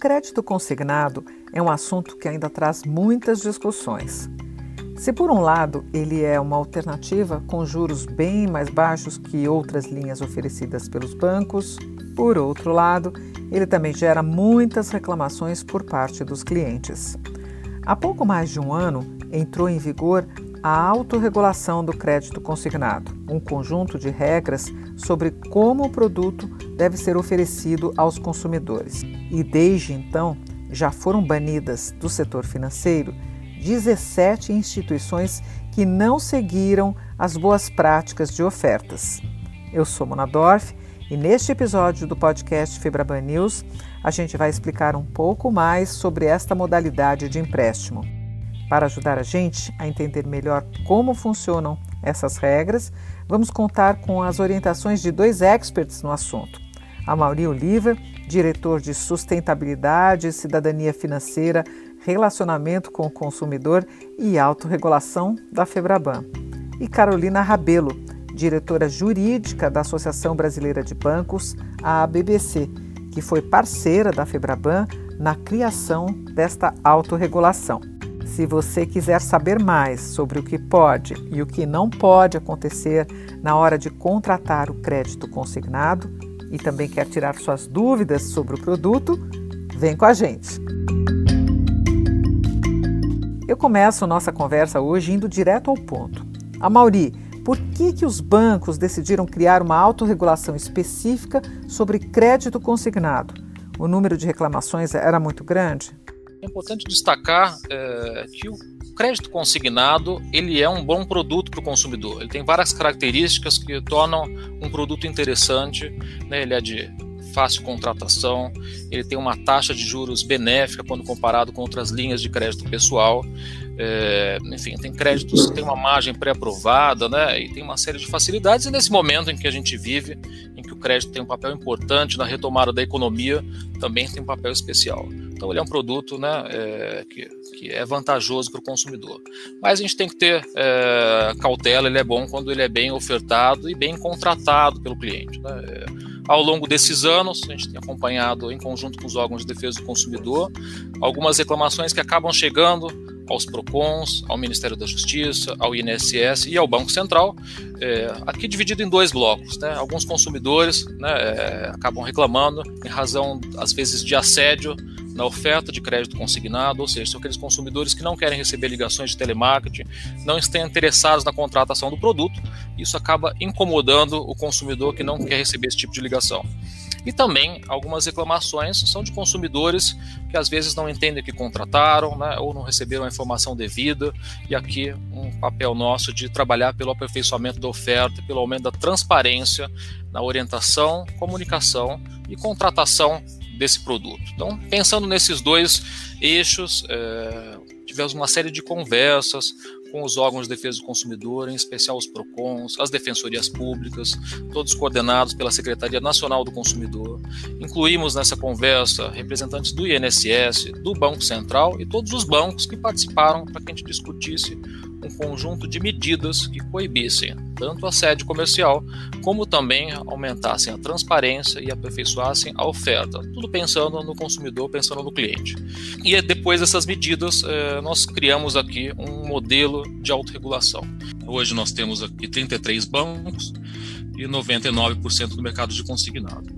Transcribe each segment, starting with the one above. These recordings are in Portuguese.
crédito consignado é um assunto que ainda traz muitas discussões. Se por um lado ele é uma alternativa com juros bem mais baixos que outras linhas oferecidas pelos bancos, por outro lado, ele também gera muitas reclamações por parte dos clientes. Há pouco mais de um ano entrou em vigor a autorregulação do crédito consignado, um conjunto de regras sobre como o produto deve ser oferecido aos consumidores. E desde então já foram banidas do setor financeiro 17 instituições que não seguiram as boas práticas de ofertas. Eu sou Mona Dorf e neste episódio do podcast Febraban News a gente vai explicar um pouco mais sobre esta modalidade de empréstimo. Para ajudar a gente a entender melhor como funcionam essas regras, vamos contar com as orientações de dois experts no assunto. A Mauri Oliva, diretor de Sustentabilidade Cidadania Financeira Relacionamento com o Consumidor e Autorregulação da Febraban. E Carolina Rabelo, diretora jurídica da Associação Brasileira de Bancos, a ABBC, que foi parceira da Febraban na criação desta autorregulação. Se você quiser saber mais sobre o que pode e o que não pode acontecer na hora de contratar o crédito consignado e também quer tirar suas dúvidas sobre o produto, vem com a gente. Eu começo nossa conversa hoje indo direto ao ponto. A Mauri, por que, que os bancos decidiram criar uma autorregulação específica sobre crédito consignado? O número de reclamações era muito grande? É importante destacar é, que o crédito consignado ele é um bom produto para o consumidor. Ele tem várias características que tornam um produto interessante. Né? Ele é de fácil contratação, ele tem uma taxa de juros benéfica quando comparado com outras linhas de crédito pessoal. É, enfim, tem créditos, tem uma margem pré-aprovada, né? E tem uma série de facilidades. E nesse momento em que a gente vive, em que o crédito tem um papel importante na retomada da economia, também tem um papel especial. Então ele é um produto né, é, que, que, é vantajoso para o consumidor. Mas a gente tem que ter é, cautela, ele é bom quando ele é bem ofertado e bem contratado pelo cliente. Né? É, ao longo desses anos, a gente tem acompanhado, em conjunto com os órgãos de defesa do consumidor, algumas reclamações que acabam chegando aos PROCONs, ao Ministério da Justiça, ao INSS e ao Banco Central, é, aqui dividido em dois blocos. Né? Alguns consumidores né, é, acabam reclamando em razão, às vezes, de assédio na oferta de crédito consignado, ou seja, são aqueles consumidores que não querem receber ligações de telemarketing, não estão interessados na contratação do produto, isso acaba incomodando o consumidor que não quer receber esse tipo de ligação. E também algumas reclamações são de consumidores que às vezes não entendem que contrataram, né, ou não receberam a informação devida. E aqui um papel nosso de trabalhar pelo aperfeiçoamento da oferta, pelo aumento da transparência na orientação, comunicação e contratação desse produto. Então, pensando nesses dois eixos, é, tivemos uma série de conversas com os órgãos de defesa do consumidor, em especial os PROCONs, as defensorias públicas, todos coordenados pela Secretaria Nacional do Consumidor. Incluímos nessa conversa representantes do INSS, do Banco Central e todos os bancos que participaram para que a gente discutisse um conjunto de medidas que coibissem tanto a sede comercial, como também aumentassem a transparência e aperfeiçoassem a oferta, tudo pensando no consumidor, pensando no cliente. E depois dessas medidas, eh, nós criamos aqui um modelo de autorregulação. Hoje nós temos aqui 33 bancos e 99% do mercado de consignado.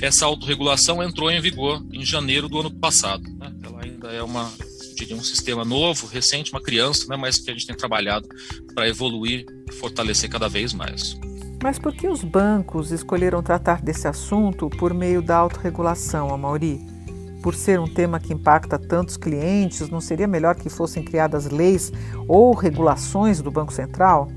Essa autorregulação entrou em vigor em janeiro do ano passado. Né? Ela ainda é uma diria, um sistema novo, recente, uma criança, né, mas que a gente tem trabalhado para evoluir e fortalecer cada vez mais. Mas por que os bancos escolheram tratar desse assunto por meio da autorregulação, Amauri? Por ser um tema que impacta tantos clientes, não seria melhor que fossem criadas leis ou regulações do Banco Central?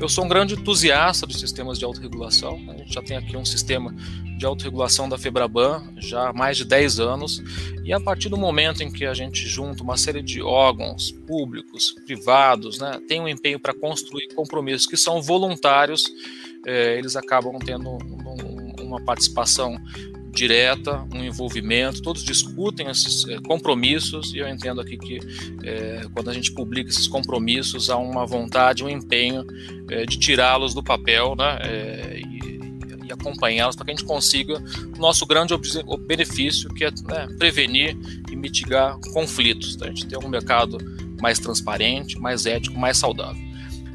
Eu sou um grande entusiasta dos sistemas de autorregulação. A gente já tem aqui um sistema de autorregulação da Febraban já há mais de 10 anos. E a partir do momento em que a gente junta uma série de órgãos públicos, privados, né, tem um empenho para construir compromissos que são voluntários, é, eles acabam tendo um, uma participação direta, um envolvimento, todos discutem esses é, compromissos e eu entendo aqui que é, quando a gente publica esses compromissos há uma vontade, um empenho é, de tirá-los do papel né, e, e acompanhá-los para que a gente consiga o nosso grande benefício, que é né, prevenir e mitigar conflitos. Tá? A gente ter um mercado mais transparente, mais ético, mais saudável.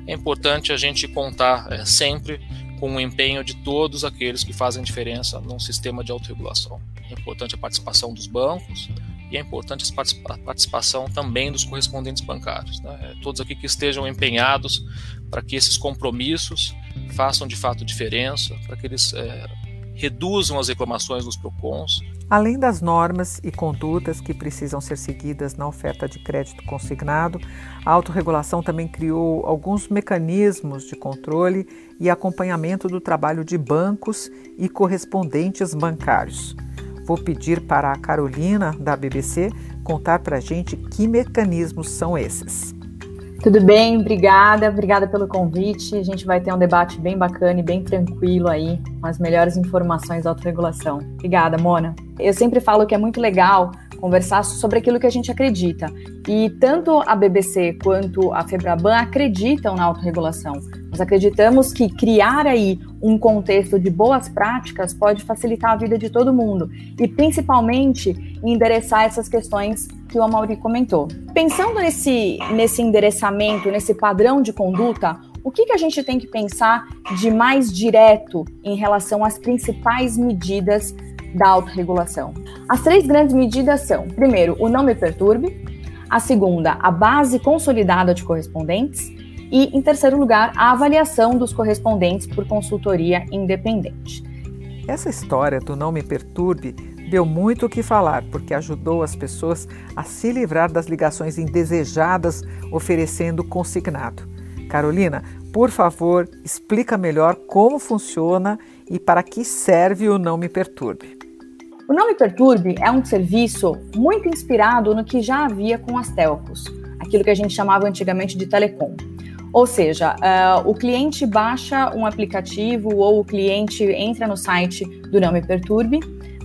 É importante a gente contar sempre com o empenho de todos aqueles que fazem diferença num sistema de autorregulação. É importante a participação dos bancos e é importante a participação também dos correspondentes bancários. Né? É, todos aqui que estejam empenhados para que esses compromissos façam de fato diferença, para que eles é, reduzam as reclamações dos PROCONs. Além das normas e condutas que precisam ser seguidas na oferta de crédito consignado, a autorregulação também criou alguns mecanismos de controle e acompanhamento do trabalho de bancos e correspondentes bancários. Vou pedir para a Carolina, da BBC, contar para a gente que mecanismos são esses. Tudo bem, obrigada, obrigada pelo convite. A gente vai ter um debate bem bacana e bem tranquilo aí, com as melhores informações da autorregulação. Obrigada, Mona. Eu sempre falo que é muito legal conversar sobre aquilo que a gente acredita. E tanto a BBC quanto a Febraban acreditam na autorregulação. Nós acreditamos que criar aí um contexto de boas práticas pode facilitar a vida de todo mundo e principalmente endereçar essas questões que o Amaury comentou. Pensando nesse, nesse endereçamento, nesse padrão de conduta, o que, que a gente tem que pensar de mais direto em relação às principais medidas da autorregulação? As três grandes medidas são: primeiro, o não me perturbe, a segunda, a base consolidada de correspondentes, e, em terceiro lugar, a avaliação dos correspondentes por consultoria independente. Essa história do Não Me Perturbe deu muito o que falar, porque ajudou as pessoas a se livrar das ligações indesejadas oferecendo consignado. Carolina, por favor, explica melhor como funciona e para que serve o Não Me Perturbe. O Não Me Perturbe é um serviço muito inspirado no que já havia com as telcos, aquilo que a gente chamava antigamente de telecom. Ou seja, uh, o cliente baixa um aplicativo ou o cliente entra no site do Não Me Perturbe,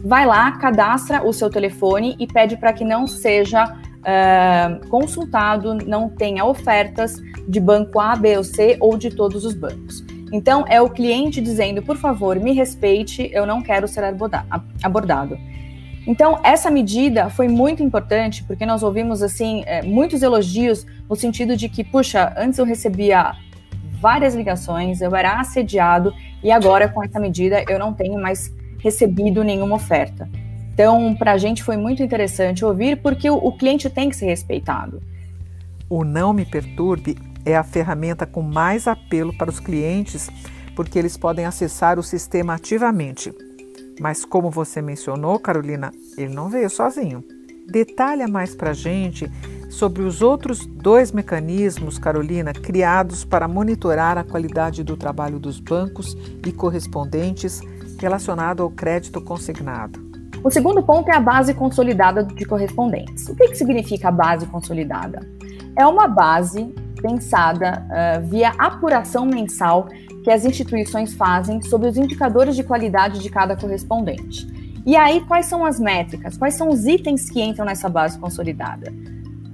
vai lá, cadastra o seu telefone e pede para que não seja uh, consultado, não tenha ofertas de banco A, B ou C ou de todos os bancos. Então, é o cliente dizendo, por favor, me respeite, eu não quero ser abordado. Então, essa medida foi muito importante porque nós ouvimos assim é, muitos elogios no sentido de que, puxa, antes eu recebia várias ligações, eu era assediado e agora com essa medida eu não tenho mais recebido nenhuma oferta. Então, para a gente foi muito interessante ouvir porque o, o cliente tem que ser respeitado. O Não Me Perturbe é a ferramenta com mais apelo para os clientes, porque eles podem acessar o sistema ativamente. Mas, como você mencionou, Carolina, ele não veio sozinho. Detalha mais para a gente sobre os outros dois mecanismos, Carolina, criados para monitorar a qualidade do trabalho dos bancos e correspondentes relacionado ao crédito consignado. O segundo ponto é a base consolidada de correspondentes. O que, que significa a base consolidada? É uma base pensada uh, via apuração mensal que as instituições fazem sobre os indicadores de qualidade de cada correspondente. E aí, quais são as métricas? Quais são os itens que entram nessa base consolidada?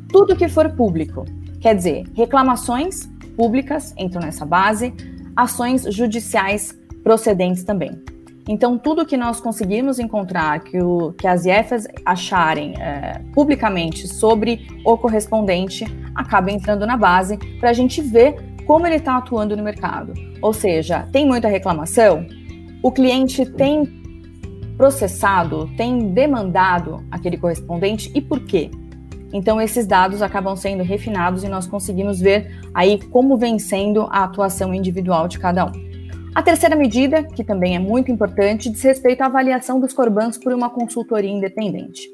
Tudo que for público, quer dizer, reclamações públicas entram nessa base, ações judiciais procedentes também. Então, tudo que nós conseguimos encontrar, que, o, que as IEFAs acharem é, publicamente sobre o correspondente, acaba entrando na base para a gente ver como ele está atuando no mercado. Ou seja, tem muita reclamação? O cliente tem processado, tem demandado aquele correspondente e por quê? Então, esses dados acabam sendo refinados e nós conseguimos ver aí como vem sendo a atuação individual de cada um. A terceira medida, que também é muito importante, diz respeito à avaliação dos corbans por uma consultoria independente.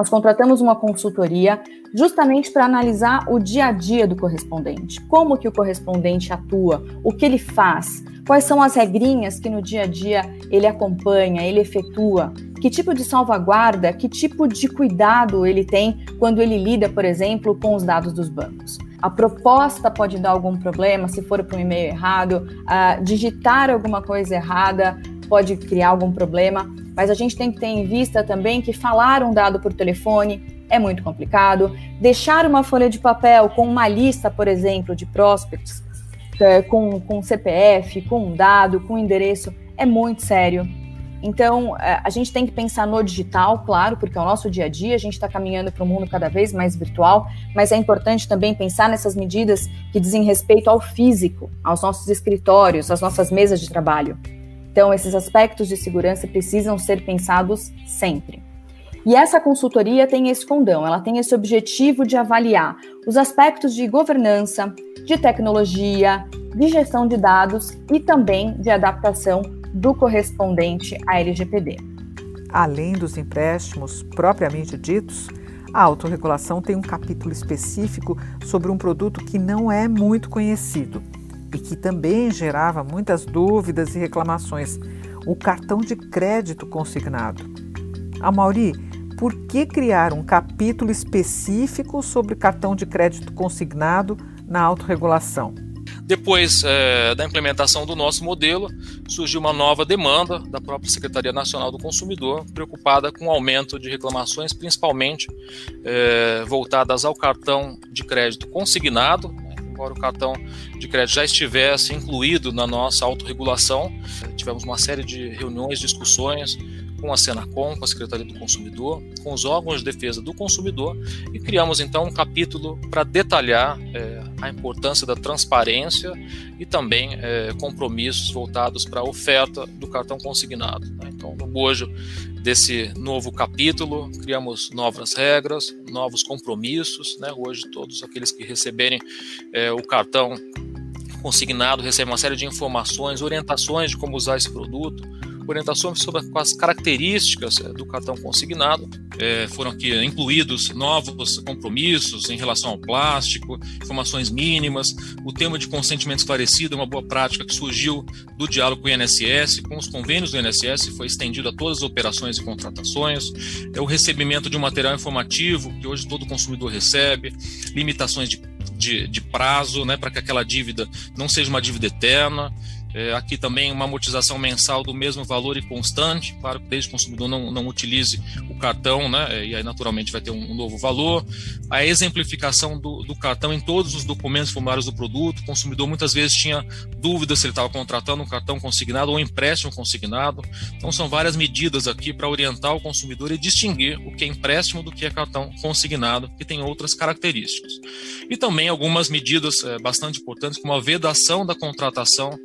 Nós contratamos uma consultoria justamente para analisar o dia a dia do correspondente, como que o correspondente atua, o que ele faz, quais são as regrinhas que no dia a dia ele acompanha, ele efetua, que tipo de salvaguarda, que tipo de cuidado ele tem quando ele lida, por exemplo, com os dados dos bancos? A proposta pode dar algum problema se for para um e-mail errado, uh, digitar alguma coisa errada pode criar algum problema, mas a gente tem que ter em vista também que falar um dado por telefone é muito complicado, deixar uma folha de papel com uma lista, por exemplo, de prospects, é, com, com CPF, com um dado, com endereço, é muito sério. Então, é, a gente tem que pensar no digital, claro, porque é o nosso dia a dia, a gente está caminhando para um mundo cada vez mais virtual, mas é importante também pensar nessas medidas que dizem respeito ao físico, aos nossos escritórios, às nossas mesas de trabalho. Então, esses aspectos de segurança precisam ser pensados sempre. E essa consultoria tem esse condão, ela tem esse objetivo de avaliar os aspectos de governança, de tecnologia, de gestão de dados e também de adaptação do correspondente à LGPD. Além dos empréstimos propriamente ditos, a autorregulação tem um capítulo específico sobre um produto que não é muito conhecido que também gerava muitas dúvidas e reclamações: o cartão de crédito consignado. A Mauri, por que criar um capítulo específico sobre cartão de crédito consignado na autorregulação? Depois é, da implementação do nosso modelo, surgiu uma nova demanda da própria Secretaria Nacional do Consumidor, preocupada com o aumento de reclamações, principalmente é, voltadas ao cartão de crédito consignado, embora o cartão de crédito já estivesse incluído na nossa autorregulação. Tivemos uma série de reuniões, discussões com a Senacom, com a Secretaria do Consumidor, com os órgãos de defesa do consumidor e criamos então um capítulo para detalhar é, a importância da transparência e também é, compromissos voltados para a oferta do cartão consignado. Né? Então, bojo desse novo capítulo, criamos novas regras, novos compromissos. Né? Hoje, todos aqueles que receberem é, o cartão consignado recebem uma série de informações, orientações de como usar esse produto orientações sobre as características é, do cartão consignado. É, foram aqui incluídos novos compromissos em relação ao plástico, informações mínimas, o tema de consentimento esclarecido é uma boa prática que surgiu do diálogo com o INSS, com os convênios do INSS, foi estendido a todas as operações e contratações, é o recebimento de um material informativo que hoje todo consumidor recebe, limitações de de, de, prazo, né, para que aquela dívida não seja uma dívida eterna. É, aqui também uma amortização mensal do mesmo valor e constante, para que desde o consumidor não, não utilize o cartão, né, é, e aí naturalmente vai ter um, um novo valor. A exemplificação do, do, cartão em todos os documentos formulários do produto. O consumidor muitas vezes tinha dúvidas se ele estava contratando um cartão consignado ou um empréstimo consignado. Então são várias medidas aqui para orientar o consumidor e distinguir o que é empréstimo do que é cartão consignado, que tem outras características. E também algumas medidas é, bastante importantes, como a vedação da contratação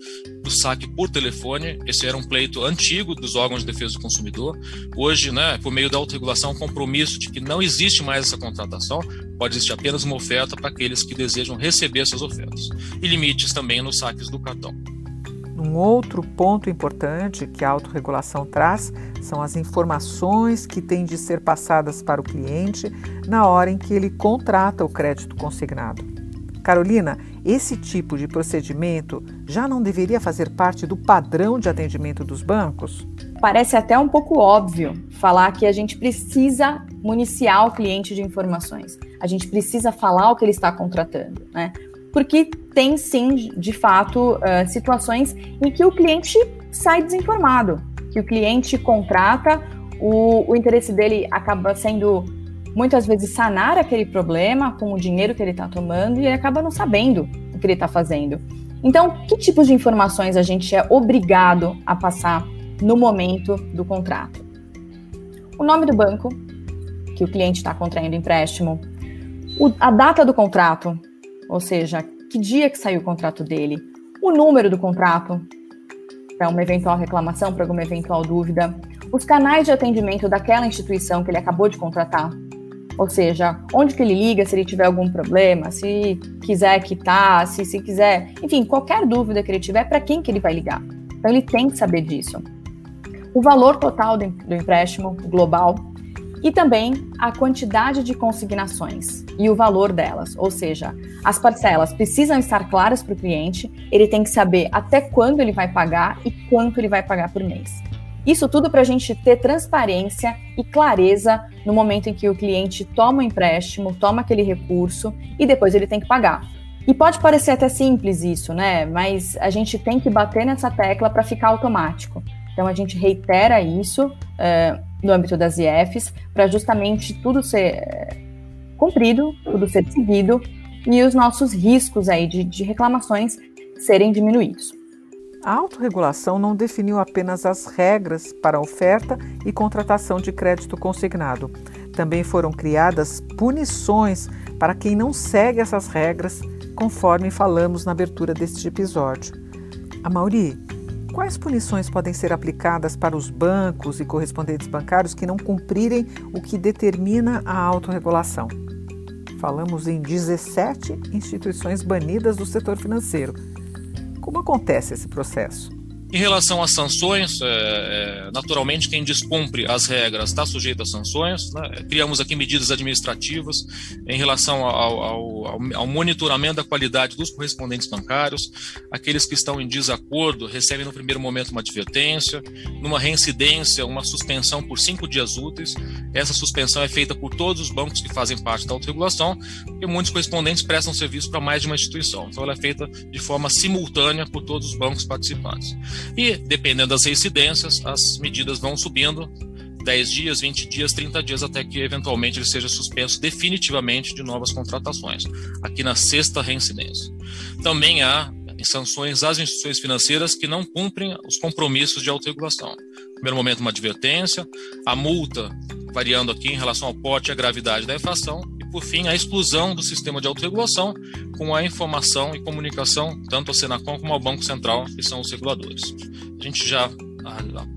do saque por telefone. Esse era um pleito antigo dos órgãos de defesa do consumidor. Hoje, né, por meio da autorregulação, um compromisso de que não existe mais essa contratação, pode existir apenas uma oferta para aqueles que desejam receber essas ofertas. E limites também nos saques do cartão. Um outro ponto importante que a autorregulação traz são as informações que têm de ser passadas para o cliente na hora em que ele contrata o crédito consignado. Carolina, esse tipo de procedimento já não deveria fazer parte do padrão de atendimento dos bancos? Parece até um pouco óbvio falar que a gente precisa municiar o cliente de informações. A gente precisa falar o que ele está contratando, né? Porque tem sim, de fato, uh, situações em que o cliente sai desinformado, que o cliente contrata, o, o interesse dele acaba sendo muitas vezes sanar aquele problema com o dinheiro que ele está tomando e ele acaba não sabendo o que ele está fazendo. Então, que tipos de informações a gente é obrigado a passar no momento do contrato? O nome do banco que o cliente está contraindo empréstimo, o, a data do contrato, ou seja, que dia que saiu o contrato dele, o número do contrato para uma eventual reclamação, para alguma eventual dúvida, os canais de atendimento daquela instituição que ele acabou de contratar, ou seja, onde que ele liga se ele tiver algum problema, se quiser quitar, se, se quiser, enfim, qualquer dúvida que ele tiver, para quem que ele vai ligar. Então ele tem que saber disso. O valor total do, empréstimo global e também a quantidade de consignações e o valor delas, ou seja, as parcelas precisam estar claras para o cliente, ele tem que saber até quando ele vai pagar e quanto ele vai pagar por mês. Isso tudo para a gente ter transparência e clareza no momento em que o cliente toma o empréstimo, toma aquele recurso e depois ele tem que pagar. E pode parecer até simples isso, né? Mas a gente tem que bater nessa tecla para ficar automático. Então a gente reitera isso uh, no âmbito das IFs para justamente tudo ser uh, cumprido, tudo ser seguido e os nossos riscos aí de, de reclamações serem diminuídos. A autorregulação não definiu apenas as regras para oferta e contratação de crédito consignado. Também foram criadas punições para quem não segue essas regras, conforme falamos na abertura deste episódio. A Mauri, quais punições podem ser aplicadas para os bancos e correspondentes bancários que não cumprirem o que determina a autorregulação? Falamos em 17 instituições banidas do setor financeiro. Como acontece esse processo? Em relação às sanções, é, é, naturalmente quem descumpre as regras está sujeito a sanções. Né? Criamos aqui medidas administrativas em relação ao, ao, ao, monitoramento da qualidade dos correspondentes bancários. Aqueles que estão em desacordo recebem no primeiro momento uma advertência, numa reincidência, uma suspensão por cinco dias úteis. Essa suspensão é feita por todos os bancos que fazem parte da autorregulação, porque muitos correspondentes prestam serviço para mais de uma instituição. Então ela é feita de forma simultânea por todos os bancos participantes. E, dependendo das reincidências, as medidas vão subindo 10 dias, 20 dias, 30 dias, até que eventualmente ele seja suspenso definitivamente de novas contratações, aqui na sexta reincidência. Também há sanções às instituições financeiras que não cumprem os compromissos de autorregulação. Primeiro momento, uma advertência, a multa variando aqui em relação ao porte e à gravidade da infração, e por fim, a exclusão do sistema de autorregulação com a informação e comunicação tanto ao Senacom como ao Banco Central, que são os reguladores. A gente já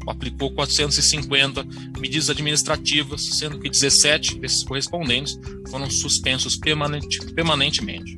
aplicou 450 medidas administrativas, sendo que 17 desses correspondentes foram suspensos permanente, permanentemente.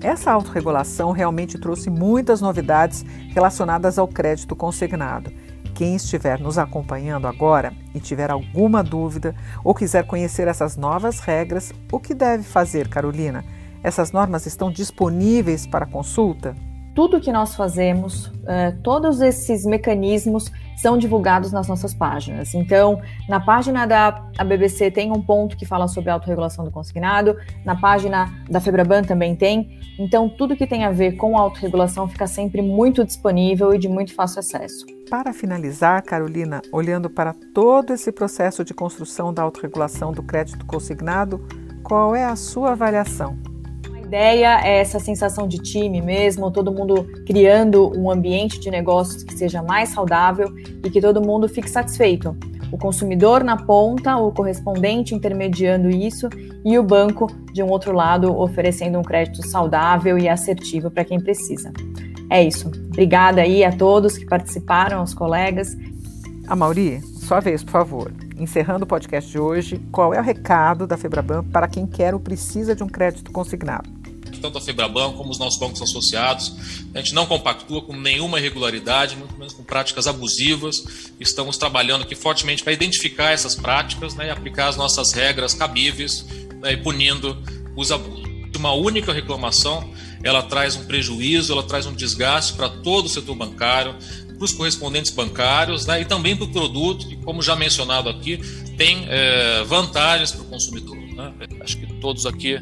Essa autorregulação realmente trouxe muitas novidades relacionadas ao crédito consignado. Quem estiver nos acompanhando agora e tiver alguma dúvida ou quiser conhecer essas novas regras, o que deve fazer, Carolina? Essas normas estão disponíveis para consulta? Tudo que nós fazemos, uh, todos esses mecanismos são divulgados nas nossas páginas. Então, na página da BBC tem um ponto que fala sobre autorregulação do consignado, na página da Febraban também tem. Então, tudo que tem a ver com a autorregulação fica sempre muito disponível e de muito fácil acesso. Para finalizar, Carolina, olhando para todo esse processo de construção da autorregulação do crédito consignado, qual é a sua avaliação? Ideia é essa sensação de time mesmo, todo mundo criando um ambiente de negócios que seja mais saudável e que todo mundo fique satisfeito. O consumidor na ponta, o correspondente intermediando isso e o banco, de um outro lado, oferecendo um crédito saudável e assertivo para quem precisa. É isso. Obrigada aí a todos que participaram, aos colegas. A Mauri, sua vez, por favor. Encerrando o podcast de hoje, qual é o recado da Febraban para quem quer ou precisa de um crédito consignado? Tanto a Febraban como os nossos bancos associados. A gente não compactua com nenhuma irregularidade, muito menos com práticas abusivas. Estamos trabalhando aqui fortemente para identificar essas práticas né, e aplicar as nossas regras cabíveis né, e punindo os abusos. Uma única reclamação, ela traz um prejuízo, ela traz um desgaste para todo o setor bancário, para os correspondentes bancários né, e também para o produto, que, como já mencionado aqui, tem é, vantagens para o consumidor. Né? Acho que todos aqui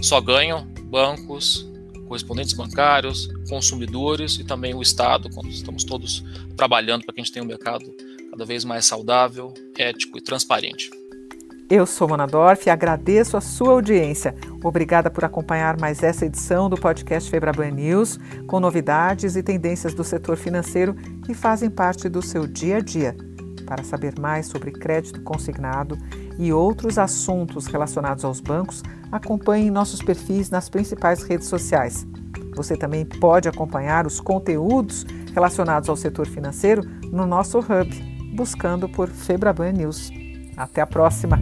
só ganham bancos, correspondentes bancários, consumidores e também o Estado, quando estamos todos trabalhando para que a gente tenha um mercado cada vez mais saudável, ético e transparente. Eu sou Mona Dorf e agradeço a sua audiência. Obrigada por acompanhar mais essa edição do podcast Febraban News, com novidades e tendências do setor financeiro que fazem parte do seu dia a dia. Para saber mais sobre crédito consignado e outros assuntos relacionados aos bancos, acompanhe nossos perfis nas principais redes sociais. Você também pode acompanhar os conteúdos relacionados ao setor financeiro no nosso hub, buscando por Febraban News. Até a próxima!